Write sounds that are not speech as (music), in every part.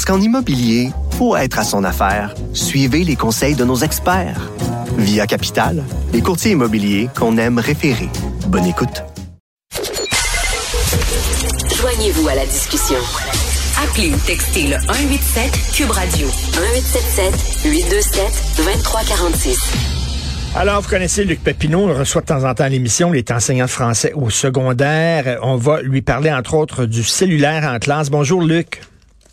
Parce qu'en immobilier, pour être à son affaire, suivez les conseils de nos experts. Via Capital, les courtiers immobiliers qu'on aime référer. Bonne écoute. Joignez-vous à la discussion. Appelez ou textez le 187 Cube Radio 1877 827 2346. Alors, vous connaissez Luc Pépineau, on le reçoit de temps en temps à l'émission, il est enseignant de français au secondaire. On va lui parler, entre autres, du cellulaire en classe. Bonjour, Luc.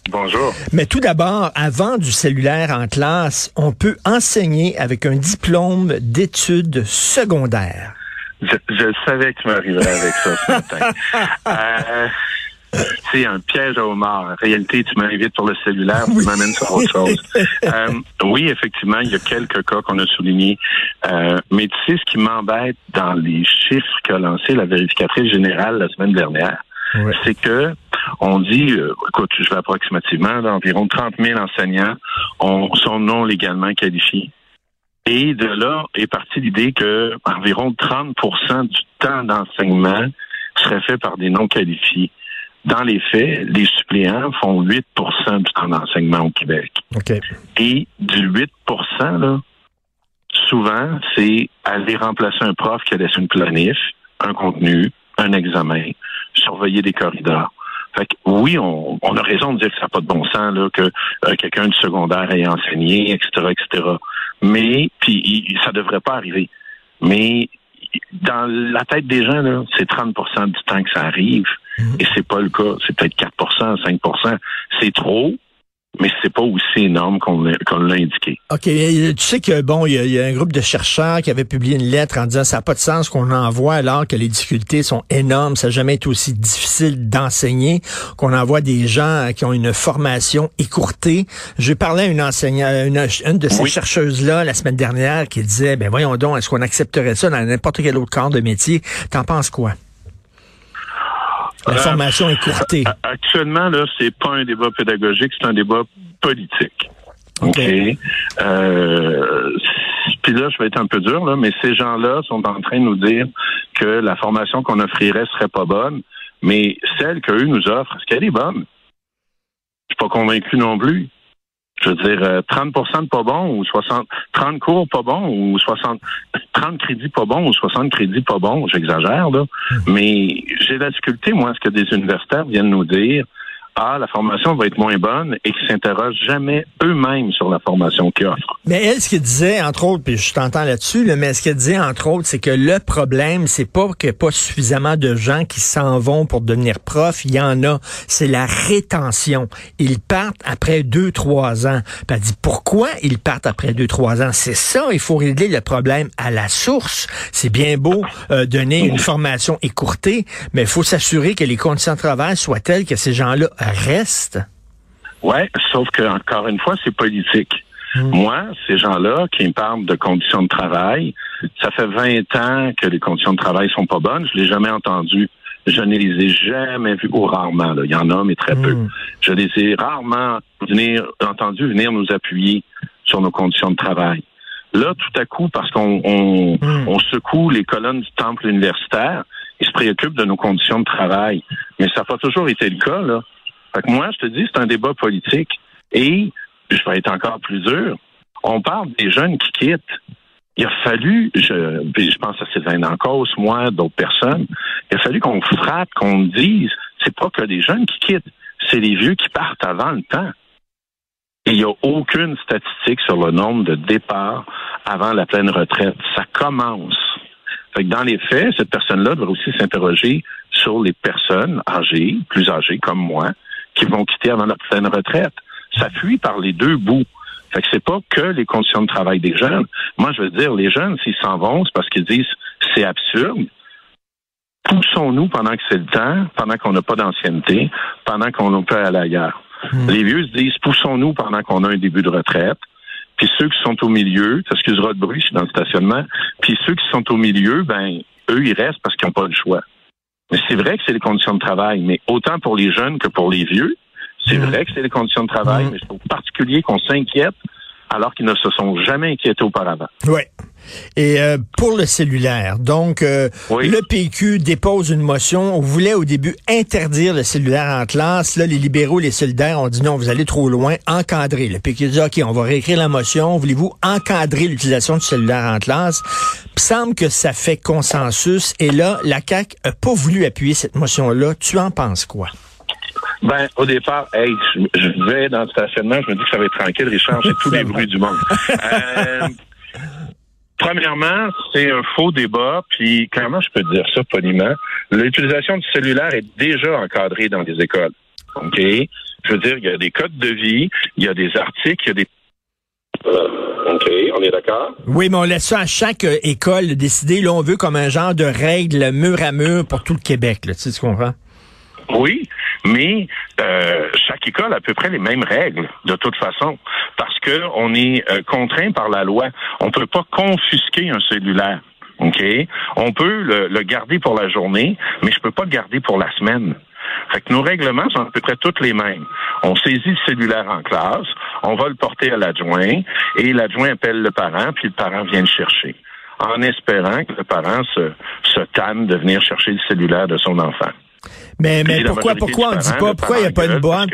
Bonjour. Mais tout d'abord, avant du cellulaire en classe, on peut enseigner avec un diplôme d'études secondaires. Je, je savais que tu m'arriverais avec ça ce matin. (laughs) euh, c'est un piège à homard. En réalité, tu m'invites pour le cellulaire, tu m'amènes sur autre chose. (laughs) Euh, oui, effectivement, il y a quelques cas qu'on a soulignés. Euh, mais tu sais, ce qui m'embête dans les chiffres qu'a lancé la vérificatrice générale la semaine dernière, Ouais. c'est que on dit, euh, écoute, je vais approximativement, d'environ 30 000 enseignants ont, sont non légalement qualifiés. Et de là est partie l'idée que environ 30% du temps d'enseignement serait fait par des non qualifiés. Dans les faits, les suppléants font 8% du temps d'enseignement au Québec. Et du 8 là, souvent, c'est aller remplacer un prof qui a laissé une planif, un contenu, un examen, surveiller des corridors. Fait que oui, on, on a raison de dire que ça n'a pas de bon sens, là, que euh, quelqu'un du secondaire ait enseigné, etc., etc. Mais, puis, ça devrait pas arriver. Mais dans la tête des gens, là, c'est 30% du temps que ça arrive. Et c'est pas le cas. C'est peut-être 4% 5% C'est trop, mais c'est pas aussi énorme qu'on l'a indiqué. OK. Tu sais que, bon, il y, y a un groupe de chercheurs qui avait publié une lettre en disant ça n'a pas de sens qu'on envoie alors que les difficultés sont énormes. Ça n'a jamais été aussi difficile d'enseigner qu'on envoie des gens euh, qui ont une formation écourtée. Je parlais à une enseignante, une, une de ces Oui. chercheuses-là la semaine dernière qui disait, ben voyons donc, est-ce qu'on accepterait ça dans n'importe quel autre corps de métier? T'en penses quoi? La Euh, formation écourtée. Actuellement, là, c'est pas un débat pédagogique, c'est un débat politique. OK. Euh, Puis là, je vais être un peu dur, là, mais ces gens-là sont en train de nous dire que la formation qu'on offrirait serait pas bonne, mais celle qu'eux nous offrent, est-ce qu'elle est bonne? Je suis pas convaincu non plus. Je veux dire, euh, 30 de pas bon ou 60, 30 cours pas bon ou 60, 30 crédits pas bon ou 60 crédits pas bon, j'exagère, là. Mais j'ai la difficulté, moi, à ce que des universitaires viennent nous dire, ah, la formation va être moins bonne et qu'ils s'interrogent jamais eux-mêmes sur la formation qu'ils offrent. Mais elle, ce qu'elle disait, entre autres, puis je t'entends là-dessus, là, mais ce qu'elle disait, entre autres, c'est que le problème, c'est pas qu'il n'y a pas suffisamment de gens qui s'en vont pour devenir prof. Il y en a. C'est la rétention. Ils partent après deux, trois ans. Puis elle dit, pourquoi ils partent après deux, trois ans? C'est ça, il faut régler le problème à la source. C'est bien beau euh, donner une formation écourtée, mais il faut s'assurer que les conditions de travail soient telles que ces gens-là restent. Ouais, sauf que encore une fois, c'est politique. Moi, ces gens-là qui me parlent de conditions de travail, ça fait 20 ans que les conditions de travail sont pas bonnes. Je l'ai jamais entendu. Je ne les ai jamais vus, ou rarement. Là. Il y en a, mais très peu. Mm. Je les ai rarement venir, entendu venir nous appuyer sur nos conditions de travail. Là, tout à coup, parce qu'on on, Mm. on secoue les colonnes du temple universitaire, ils se préoccupent de nos conditions de travail. Mais ça n'a pas toujours été le cas, là. Fait que moi, je te dis, c'est un débat politique. Et je vais être encore plus dur. On parle des jeunes qui quittent. Il a fallu, je, pense à Sylvain Dancos, moi, d'autres personnes, il a fallu qu'on frappe, qu'on dise, c'est pas que des jeunes qui quittent, c'est les vieux qui partent avant le temps. Et il n'y a aucune statistique sur le nombre de départs avant la pleine retraite. Ça commence. Dans les faits, cette personne-là doit aussi s'interroger sur les personnes âgées, plus âgées comme moi, qui vont quitter avant la pleine retraite. Ça fuit par les deux bouts. Fait que c'est pas que les conditions de travail des jeunes. Moi, je veux dire, les jeunes, s'ils s'en vont, c'est parce qu'ils disent c'est absurde. Poussons-nous pendant que c'est le temps, pendant qu'on n'a pas d'ancienneté, pendant qu'on peut aller ailleurs? Hmm. Les vieux se disent, poussons-nous pendant qu'on a un début de retraite? Puis ceux qui sont au milieu, t'excuseras de bruit, je suis dans le stationnement. Puis ceux qui sont au milieu, ben, eux, ils restent parce qu'ils n'ont pas le choix. Mais c'est vrai que c'est les conditions de travail, mais autant pour les jeunes que pour les vieux, c'est hmm. vrai que c'est les conditions de travail, hmm. mais c'est particulier qu'on s'inquiète alors qu'ils ne se sont jamais inquiétés auparavant. Oui. Et euh, pour le cellulaire, donc euh, le PQ dépose une motion. On voulait au début interdire le cellulaire en classe. Là, les libéraux, les solidaires ont dit non, vous allez trop loin, encadrer. Le PQ dit ok, on va réécrire la motion. Voulez-vous encadrer l'utilisation du cellulaire en classe? Il semble que ça fait consensus. Et là, la CAC a pas voulu appuyer cette motion-là. Tu en penses quoi? Ben, au départ, hey, je, vais dans le stationnement, je me dis que ça va être tranquille, Richard, j'ai tous les bruits du monde. Euh, premièrement, c'est un faux débat, puis comment je peux dire ça poliment? L'utilisation du cellulaire est déjà encadrée dans les écoles. OK? Je veux dire, il y a des codes de vie, il y a des articles, il y a des OK, on est d'accord? Oui, mais on laisse ça à chaque euh, école de décider. Là, on veut comme un genre de règle mur à mur pour tout le Québec. Là, tu sais, tu comprends? Oui, mais euh, chaque école a à peu près les mêmes règles de toute façon, parce que on est euh, contraint par la loi. On peut pas confisquer un cellulaire. OK? On peut le, garder pour la journée, mais je peux pas le garder pour la semaine. Fait que nos règlements sont à peu près tous les mêmes. On saisit le cellulaire en classe, on va le porter à l'adjoint, et l'adjoint appelle le parent, puis le parent vient le chercher, en espérant que le parent se, se de venir chercher le cellulaire de son enfant. Mais, mais pourquoi, pourquoi on dit pas, pourquoi il n'y a pas une boîte?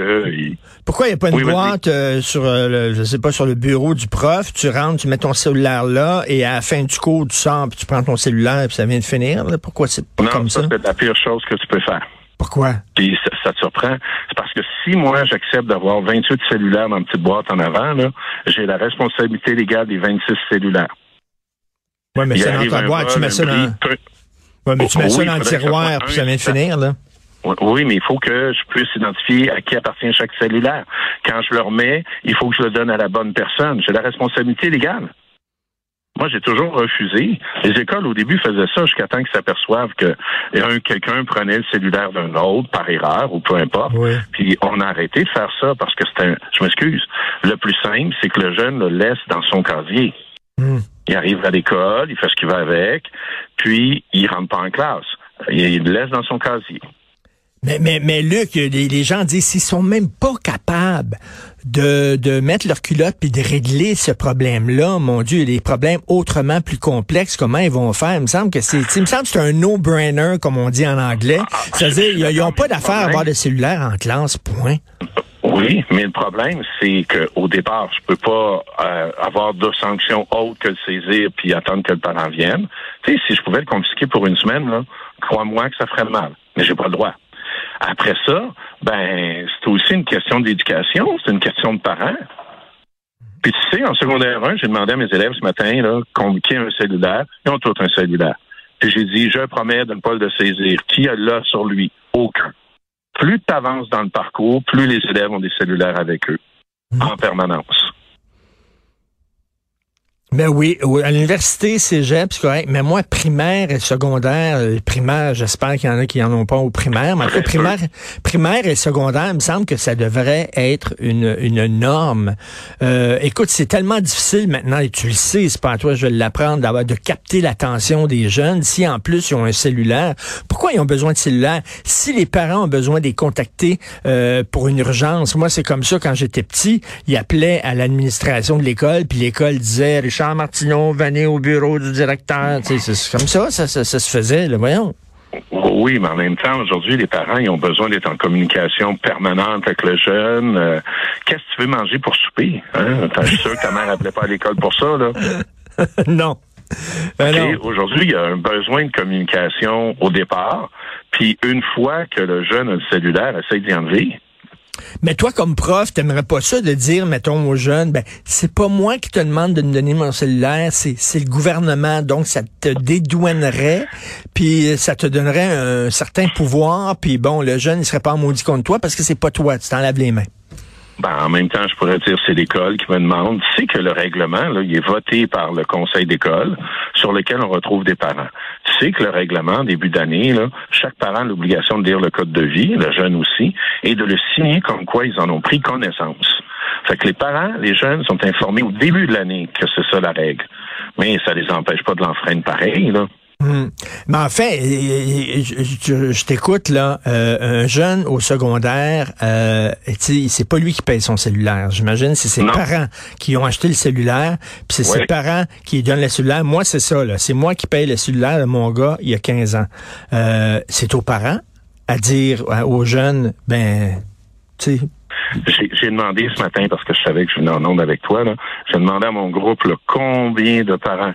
Pourquoi il n'y a pas une boîte euh, sur, euh, le, je sais pas, sur le bureau du prof? Tu rentres, tu mets ton cellulaire là, et à la fin du cours, tu sors, puis tu prends ton cellulaire, puis ça vient de finir. Pourquoi c'est pas comme ça? c'est la pire chose que tu peux faire. Pourquoi? Puis ça, te surprend. C'est parce que si moi, j'accepte d'avoir 28 cellulaires dans une petite boîte en avant, là, j'ai la responsabilité légale des 26 cellulaires. Oui, mais c'est dans ta boîte, tu mets ça dans... Ouais, mais tu mets ça dans le tiroir, puis ça vient de finir, là. Oui, mais il faut que je puisse identifier à qui appartient chaque cellulaire. Quand je le remets, il faut que je le donne à la bonne personne. J'ai la responsabilité légale. Moi, j'ai toujours refusé. Les écoles, au début, faisaient ça jusqu'à temps qu'ils s'aperçoivent que quelqu'un prenait le cellulaire d'un autre par erreur ou peu importe. Puis on a arrêté de faire ça parce que c'était un... Je m'excuse. Le plus simple, c'est que le jeune le laisse dans son casier. Hmm. Il arrive à l'école, il fait ce qu'il va avec, puis il rentre pas en classe. Il le laisse dans son casier. Mais, mais, mais Luc, les, gens disent s'ils sont même pas capables de, de mettre leur culotte puis de régler ce problème-là, mon Dieu, les problèmes autrement plus complexes, comment ils vont faire? Il me semble que c'est, il me semble que c'est un no-brainer, comme on dit en anglais. C'est-à-dire, ils n'ont pas d'affaire à avoir de cellulaire en classe, point. Oui, mais le problème, c'est qu'au départ, je peux pas euh, avoir de sanctions autres que le saisir puis attendre que le parent vienne. Tu sais, si je pouvais le confisquer pour une semaine, crois-moi que ça ferait mal. Mais j'ai pas le droit. Après ça, ben, c'est aussi une question d'éducation, c'est une question de parents. Puis tu sais, en secondaire 1, j'ai demandé à mes élèves ce matin, là, a un cellulaire? Ils ont tous un cellulaire. Puis j'ai dit, je promets de ne pas le saisir. Qui a là sur lui? Aucun. Plus tu avances dans le parcours, plus les élèves ont des cellulaires avec eux, en permanence. Mais oui, à l'université, cégep, c'est correct. Mais moi, primaire et secondaire, euh, primaire, j'espère qu'il y en a qui en ont pas au primaire. Mais après, primaire, primaire et secondaire, il me semble que ça devrait être une, une norme. Euh, écoute, c'est tellement difficile maintenant, et tu le sais, c'est pas à toi, je vais l'apprendre, d'avoir de capter l'attention des jeunes. Si en plus ils ont un cellulaire, pourquoi ils ont besoin de cellulaire? Si les parents ont besoin de les contacter euh, pour une urgence, moi c'est comme ça quand j'étais petit, ils appelaient à l'administration de l'école, puis l'école disait, Richard, Jean Martineau, venez au bureau du directeur. C'est comme ça, ça, ça, se faisait, le voyons. Oui, mais en même temps, aujourd'hui, les parents, ils ont besoin d'être en communication permanente avec le jeune. Euh, qu'est-ce que tu veux manger pour souper? Hein? Je suis sûr que ta mère n'appelait pas à l'école pour ça, là. (laughs) non. Ben aujourd'hui, il y a un besoin de communication au départ. Puis une fois que le jeune a le cellulaire, essaye d'y enlever. Mais toi, comme prof, t'aimerais pas ça de dire, mettons, aux jeunes, ben, c'est pas moi qui te demande de me donner mon cellulaire, c'est, le gouvernement, donc ça te dédouanerait, puis ça te donnerait un certain pouvoir, puis bon, le jeune, il serait pas maudit contre toi parce que c'est pas toi, tu t'en laves les mains. Ben, en même temps, je pourrais dire c'est l'école qui me demande. C'est que le règlement, là, il est voté par le conseil d'école, sur lequel on retrouve des parents. C'est que le règlement, début d'année, chaque parent a l'obligation de lire le code de vie, le jeune aussi, et de le signer comme quoi ils en ont pris connaissance. Fait que les parents, les jeunes sont informés au début de l'année que c'est ça la règle. Mais ça les empêche pas de l'enfreindre pareil, là. Hmm. Mais en fait, je, t'écoute là, euh, un jeune au secondaire, euh, c'est pas lui qui paye son cellulaire. J'imagine c'est ses parents qui ont acheté le cellulaire, puis c'est ses parents qui donnent le cellulaire. Moi, c'est ça là, c'est moi qui paye le cellulaire de mon gars il y a 15 ans. Euh, c'est aux parents à dire aux jeunes, ben, tu sais. J'ai demandé ce matin, parce que je savais que je venais en onde avec toi, j'ai demandé à mon groupe là, combien de parents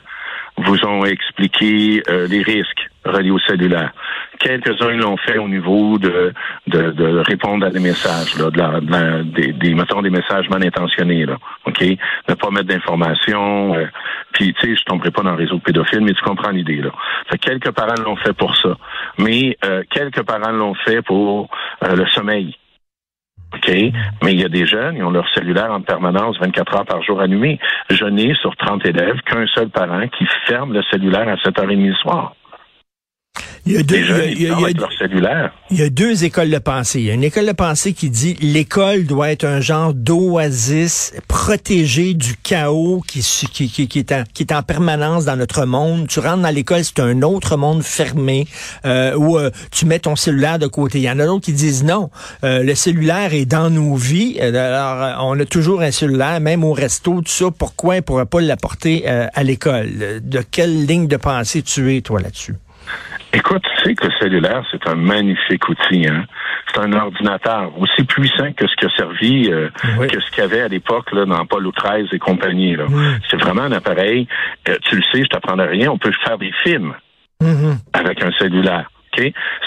vous ont expliqué euh, les risques reliés au cellulaire. Quelques-uns l'ont fait au niveau de, de, de, répondre à des messages, là, de la, des, des, mettons, des messages mal intentionnés, là, OK? Ne pas mettre d'informations. Euh, puis, tu sais, je tomberai pas dans le réseau pédophile, mais tu comprends l'idée, là. Fait quelques parents l'ont fait pour ça. Mais euh, quelques parents l'ont fait pour le sommeil. Mais il y a des jeunes, ils ont leur cellulaire en permanence 24 heures par jour allumé. Je n'ai sur 30 élèves qu'un seul parent qui ferme le cellulaire à 7h30 le soir. Il y a deux, il y a, deux écoles de pensée. Il y a une école de pensée qui dit l'école doit être un genre d'oasis protégé du chaos qui, qui, qui, qui, est en, qui est en permanence dans notre monde. Tu rentres dans l'école, c'est un autre monde fermé euh, où euh, tu mets ton cellulaire de côté. Il y en a d'autres qui disent non, euh, le cellulaire est dans nos vies. Alors, on a toujours un cellulaire, même au resto, tout ça. Pourquoi on ne pourrait pas l'apporter à l'école? De quelle ligne de pensée tu es, toi, là-dessus? Écoute, tu sais que le cellulaire, c'est un magnifique outil. Hein? C'est un ordinateur aussi puissant que ce qui a servi, euh, que ce qu'il y avait à l'époque là, dans Apollo 13 et compagnie. Là. C'est vraiment un appareil. Euh, tu le sais, je t'apprendrai rien. On peut faire des films mm-hmm. avec un cellulaire.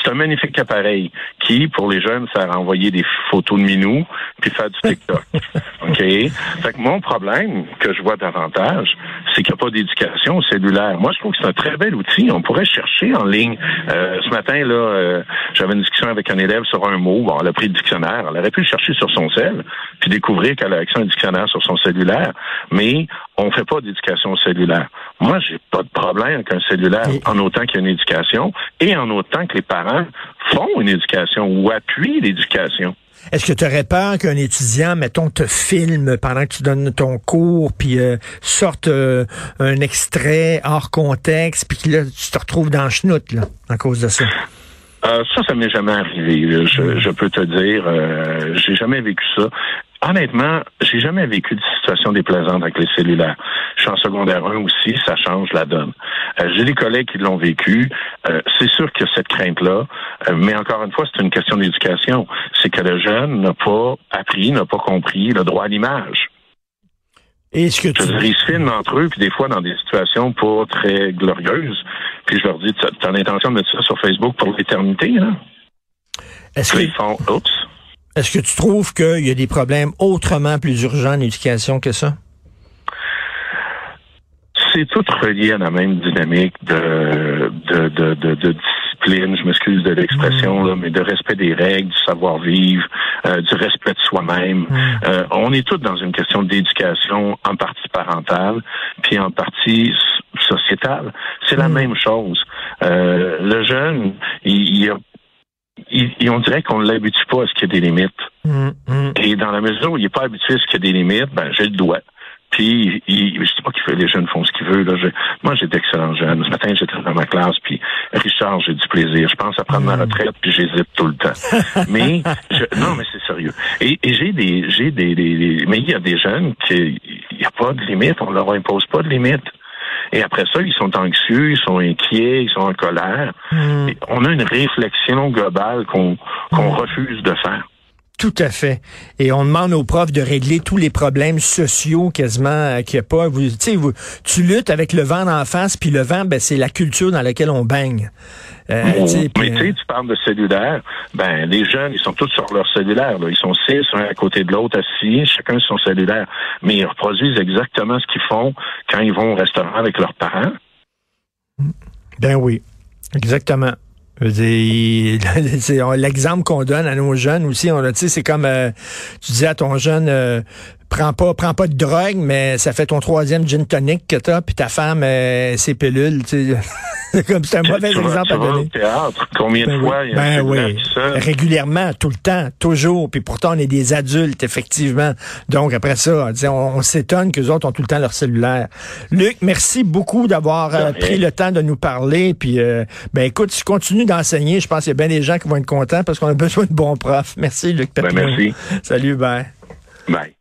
C'est un magnifique appareil qui, pour les jeunes, sert à envoyer des photos de minou puis faire du TikTok. (laughs) OK? Fait que mon problème que je vois davantage, c'est qu'il n'y a pas d'éducation cellulaire. Moi, je trouve que c'est un très bel outil. On pourrait chercher en ligne. Euh, ce matin, là, euh, j'avais une discussion avec un élève sur un mot. Bon, elle a pris le dictionnaire. Elle aurait pu le chercher sur son cell, puis découvrir qu'elle a accès à un dictionnaire sur son cellulaire. Mais on ne fait pas d'éducation cellulaire. Moi, j'ai pas de problème avec un cellulaire en autant qu'il y a une éducation et en autant que les parents font une éducation ou appuient l'éducation. Est-ce que tu aurais peur qu'un étudiant, mettons, te filme pendant que tu donnes ton cours, puis euh, sorte euh, un extrait hors contexte, puis que là, tu te retrouves dans le chenoute, là, à cause de ça? Euh, ça, ça m'est jamais arrivé. Je, je peux te dire, euh, j'ai jamais vécu ça. Honnêtement, j'ai jamais vécu de situation déplaisante avec les cellulaires. Je suis en secondaire 1 aussi, ça change la donne. Euh, j'ai des collègues qui l'ont vécu. Euh, c'est sûr que cette crainte-là, euh, mais encore une fois, c'est une question d'éducation. C'est que le jeune n'a pas appris, n'a pas compris le droit à l'image. Est-ce que tu... Ils se filment entre eux, puis des fois dans des situations pas très glorieuses. Puis je leur dis, tu as l'intention de mettre ça sur Facebook pour l'éternité, hein? Est-ce qu'ils font, oups. Est-ce que tu trouves qu'il y a des problèmes autrement plus urgents en éducation que ça? C'est tout relié à la même dynamique de, de, de, de, discipline, je m'excuse de l'expression, mmh. mais de respect des règles, du savoir-vivre, euh, du respect de soi-même. Mmh. Euh, on est tous dans une question d'éducation en partie parentale, puis en partie sociétale. C'est la mmh. même chose. Euh, le jeune, il, il a il, on dirait qu'on ne l'habitue pas à ce qu'il y a des limites. Mm, mm. Et dans la mesure où il n'est pas habitué à ce qu'il y a des limites, ben j'ai le droit. Puis, il, je sais pas qu'il fait, les jeunes font ce qu'ils veulent. Là. moi, j'ai d'excellents jeunes. Ce matin, j'étais dans ma classe, puis Richard, j'ai du plaisir. Je pense à prendre ma mm. retraite, puis j'hésite tout le temps. (laughs) mais, non, mais c'est sérieux. Et, j'ai des, j'ai des, des, mais il y a des jeunes qui, il n'y a pas de limite. On leur impose pas de limite. Et après ça, ils sont anxieux, ils sont inquiets, ils sont en colère. Hmm. On a une réflexion globale qu'on qu'on hmm. refuse de faire. Tout à fait. Et on demande aux profs de régler tous les problèmes sociaux quasiment euh, qu'il n'y a pas. Vous, vous, tu luttes avec le vent en face, puis le vent, ben, c'est la culture dans laquelle on baigne. Euh, mais tu tu parles de cellulaire. Ben, les jeunes, ils sont tous sur leur cellulaire. Là. Ils sont six, un à côté de l'autre, assis, chacun sur son cellulaire. Mais ils reproduisent exactement ce qu'ils font quand ils vont au restaurant avec leurs parents. Ben oui, exactement. (laughs) L'exemple qu'on donne à nos jeunes aussi, on c'est comme euh, tu dis à ton jeune, euh, prends pas, prends pas de drogue, mais ça fait ton troisième gin tonic que t'as, puis ta femme, euh, ses pilules, tu sais. (laughs) comme c'est un mauvais exemple à donner. théâtre, combien de ben fois il y a ben oui. Régulièrement, tout le temps, toujours. Puis pourtant, on est des adultes, effectivement. Donc après ça, on, on s'étonne que les autres ont tout le temps leur cellulaire. Luc, merci beaucoup d'avoir euh, pris le temps de nous parler. Puis euh, ben écoute, si tu continues d'enseigner, je pense qu'il y a bien des gens qui vont être contents parce qu'on a (laughs) besoin de bons profs. Merci, Luc ben, merci. Salut, bye. Bye.